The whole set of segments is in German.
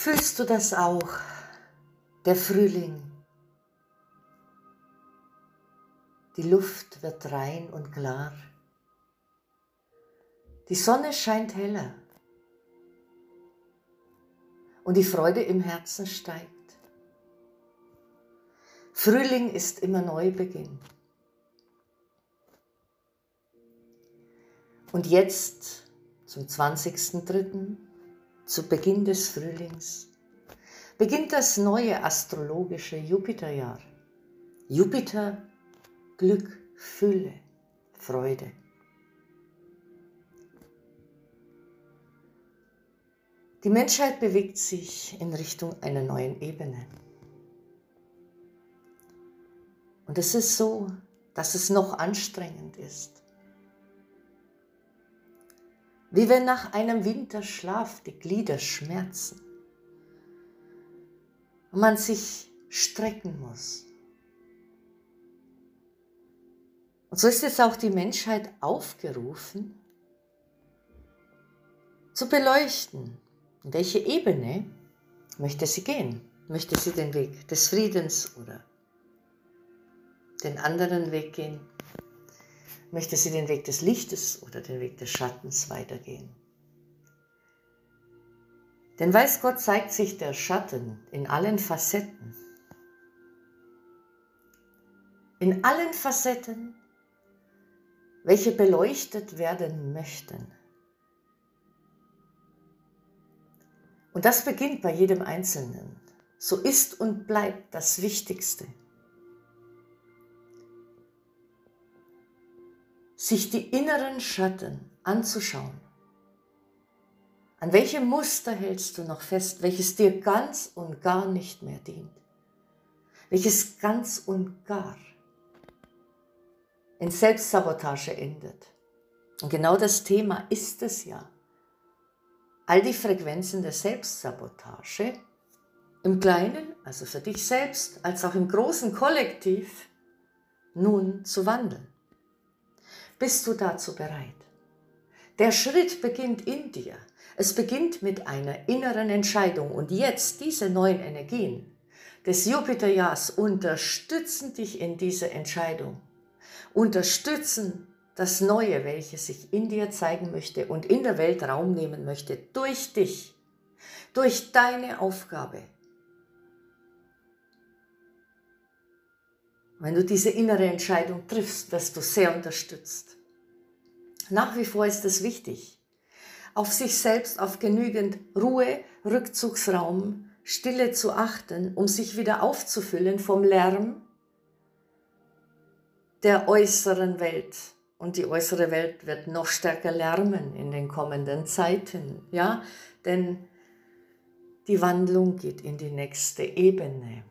Fühlst du das auch? Der Frühling. Die Luft wird rein und klar. Die Sonne scheint heller. Und die Freude im Herzen steigt. Frühling ist immer Neubeginn. Und jetzt, zum 20.03., zu Beginn des Frühlings, beginnt das neue astrologische Jupiterjahr. Jupiter, Glück, Fülle, Freude. Die Menschheit bewegt sich in Richtung einer neuen Ebene. Und es ist so, dass es noch anstrengend ist. Wie wenn nach einem Winterschlaf die Glieder schmerzen und man sich strecken muss. Und so ist jetzt auch die Menschheit aufgerufen, zu beleuchten, in welche Ebene möchte sie gehen. Möchte sie den Weg des Friedens oder den anderen Weg gehen? Möchte sie den Weg des Lichtes oder den Weg des Schattens weitergehen? Denn weiß Gott zeigt sich der Schatten in allen Facetten. In allen Facetten, welche beleuchtet werden möchten. Und das beginnt bei jedem Einzelnen. So ist und bleibt das Wichtigste. Sich die inneren Schatten anzuschauen. An welchem Muster hältst du noch fest, welches dir ganz und gar nicht mehr dient? Welches ganz und gar in Selbstsabotage endet? Und genau das Thema ist es ja. All die Frequenzen der Selbstsabotage im Kleinen, also für dich selbst, als auch im großen Kollektiv, nun zu wandeln. Bist du dazu bereit? Der Schritt beginnt in dir. Es beginnt mit einer inneren Entscheidung. Und jetzt diese neuen Energien des Jupiterjahrs unterstützen dich in dieser Entscheidung. Unterstützen das Neue, welches sich in dir zeigen möchte und in der Welt Raum nehmen möchte, durch dich, durch deine Aufgabe. Wenn du diese innere Entscheidung triffst, wirst du sehr unterstützt. Nach wie vor ist es wichtig, auf sich selbst, auf genügend Ruhe, Rückzugsraum, Stille zu achten, um sich wieder aufzufüllen vom Lärm der äußeren Welt. Und die äußere Welt wird noch stärker lärmen in den kommenden Zeiten, ja, denn die Wandlung geht in die nächste Ebene.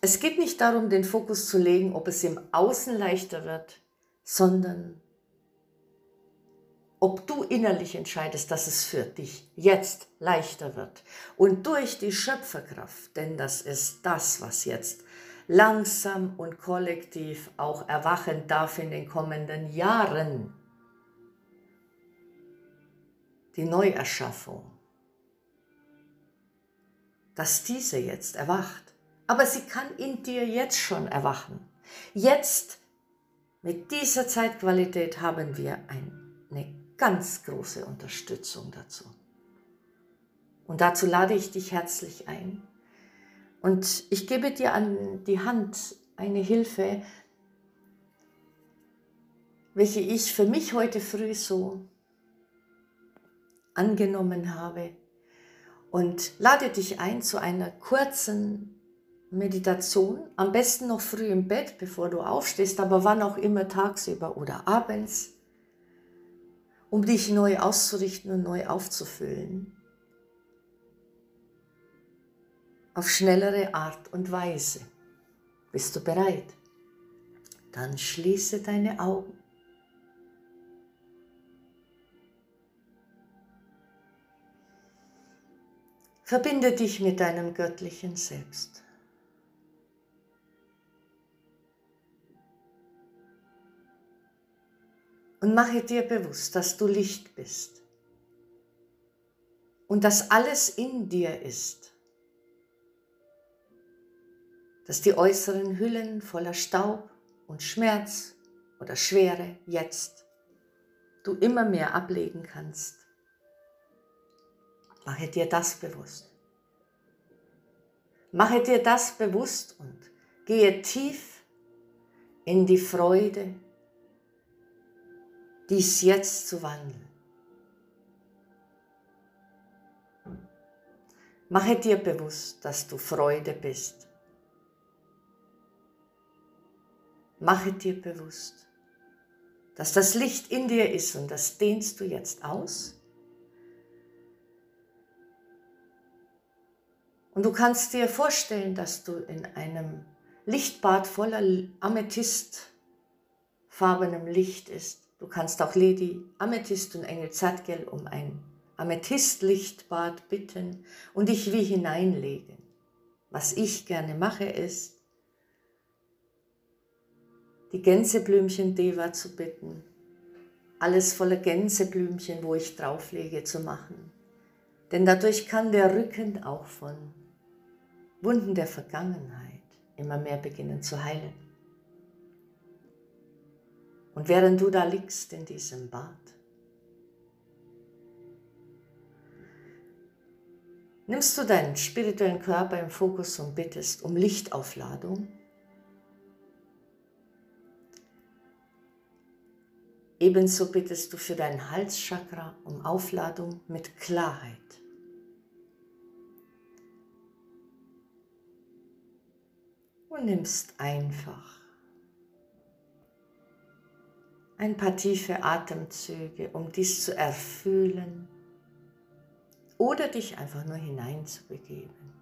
Es geht nicht darum, den Fokus zu legen, ob es im Außen leichter wird, sondern ob du innerlich entscheidest, dass es für dich jetzt leichter wird. Und durch die Schöpferkraft, denn das ist das, was jetzt langsam und kollektiv auch erwachen darf in den kommenden Jahren. Die Neuerschaffung, dass diese jetzt erwacht. Aber sie kann in dir jetzt schon erwachen. Jetzt, mit dieser Zeitqualität, haben wir eine ganz große Unterstützung dazu. Und dazu lade ich dich herzlich ein. Und ich gebe dir an die Hand eine Hilfe, welche ich für mich heute früh so angenommen habe. Und lade dich ein zu einer kurzen Meditation, am besten noch früh im Bett, bevor du aufstehst, aber wann auch immer tagsüber oder abends, um dich neu auszurichten und neu aufzufüllen. Auf schnellere Art und Weise. Bist du bereit? Dann schließe deine Augen. Verbinde dich mit deinem göttlichen Selbst. Und mache dir bewusst, dass du Licht bist. und dass alles in dir ist, dass die äußeren Hüllen voller Staub und Schmerz oder Schwere jetzt du immer mehr ablegen kannst. Mache dir das bewusst. Mache dir das bewusst und gehe tief in die Freude, dies jetzt zu wandeln. Mache dir bewusst, dass du Freude bist. Mache dir bewusst, dass das Licht in dir ist und das dehnst du jetzt aus. Und du kannst dir vorstellen, dass du in einem Lichtbad voller Amethystfarbenem Licht ist. Du kannst auch Lady Amethyst und Engel Zadgel um ein Amethystlichtbad bitten und dich wie hineinlegen. Was ich gerne mache, ist, die Gänseblümchen Deva zu bitten, alles voller Gänseblümchen, wo ich drauflege, zu machen. Denn dadurch kann der Rücken auch von Wunden der Vergangenheit immer mehr beginnen zu heilen. Und während du da liegst in diesem Bad, nimmst du deinen spirituellen Körper im Fokus und bittest um Lichtaufladung. Ebenso bittest du für dein Halschakra um Aufladung mit Klarheit. Und nimmst einfach ein paar tiefe Atemzüge, um dies zu erfüllen oder dich einfach nur hineinzubegeben.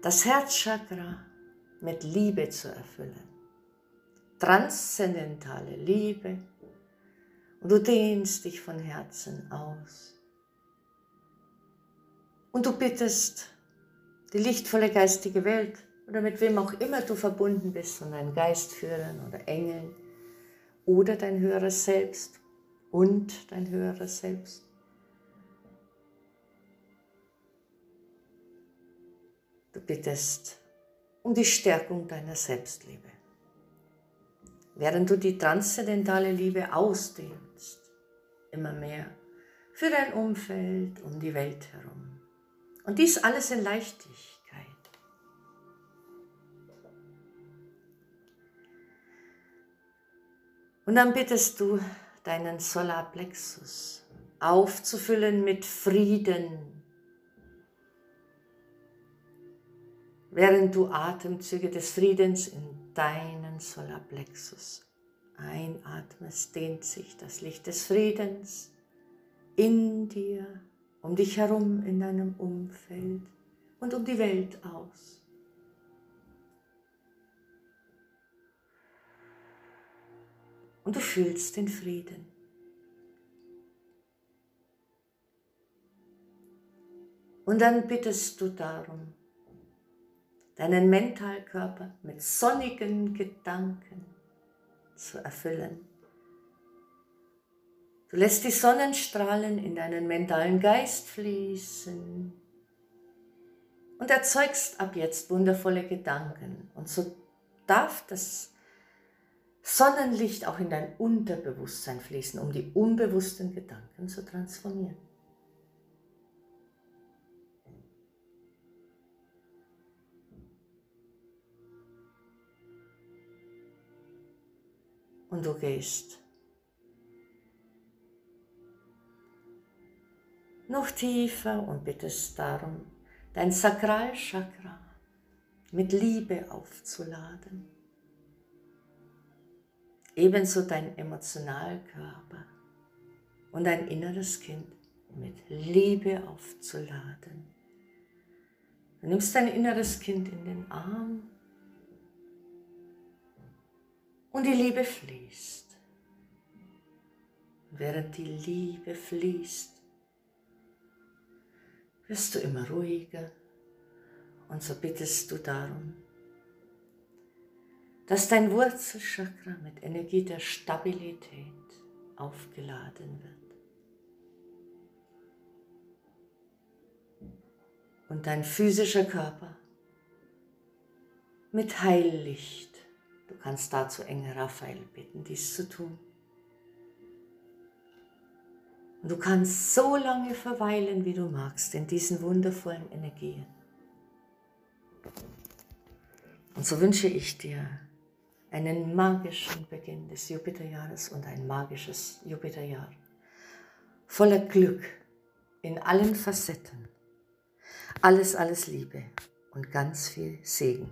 Das Herzchakra mit Liebe zu erfüllen. Transzendentale Liebe. Und du dehnst dich von Herzen aus. Und du bittest die lichtvolle geistige Welt oder mit wem auch immer du verbunden bist, von deinen Geistführern oder Engeln oder dein höheres Selbst und dein höheres Selbst. Du bittest um die Stärkung deiner Selbstliebe, während du die transzendentale Liebe ausdehnst, immer mehr für dein Umfeld, um die Welt herum. Und dies alles in Leichtigkeit. Und dann bittest du deinen Solarplexus aufzufüllen mit Frieden, während du Atemzüge des Friedens in deinen Solarplexus einatmest, dehnt sich das Licht des Friedens in dir, um dich herum in deinem Umfeld und um die Welt aus. und du fühlst den Frieden. Und dann bittest du darum, deinen Mentalkörper mit sonnigen Gedanken zu erfüllen. Du lässt die Sonnenstrahlen in deinen mentalen Geist fließen und erzeugst ab jetzt wundervolle Gedanken. Und so darf das Sonnenlicht auch in dein Unterbewusstsein fließen, um die unbewussten Gedanken zu transformieren. Und du gehst noch tiefer und bittest darum, dein Sakralchakra mit Liebe aufzuladen ebenso dein Emotionalkörper und dein inneres Kind mit Liebe aufzuladen. Du nimmst dein inneres Kind in den Arm und die Liebe fließt. während die Liebe fließt, wirst du immer ruhiger und so bittest du darum, dass dein Wurzelchakra mit Energie der Stabilität aufgeladen wird. Und dein physischer Körper mit Heillicht. Du kannst dazu Engel Raphael bitten, dies zu tun. Und du kannst so lange verweilen, wie du magst, in diesen wundervollen Energien. Und so wünsche ich dir einen magischen Beginn des Jupiterjahres und ein magisches Jupiterjahr. Voller Glück in allen Facetten. Alles, alles Liebe und ganz viel Segen.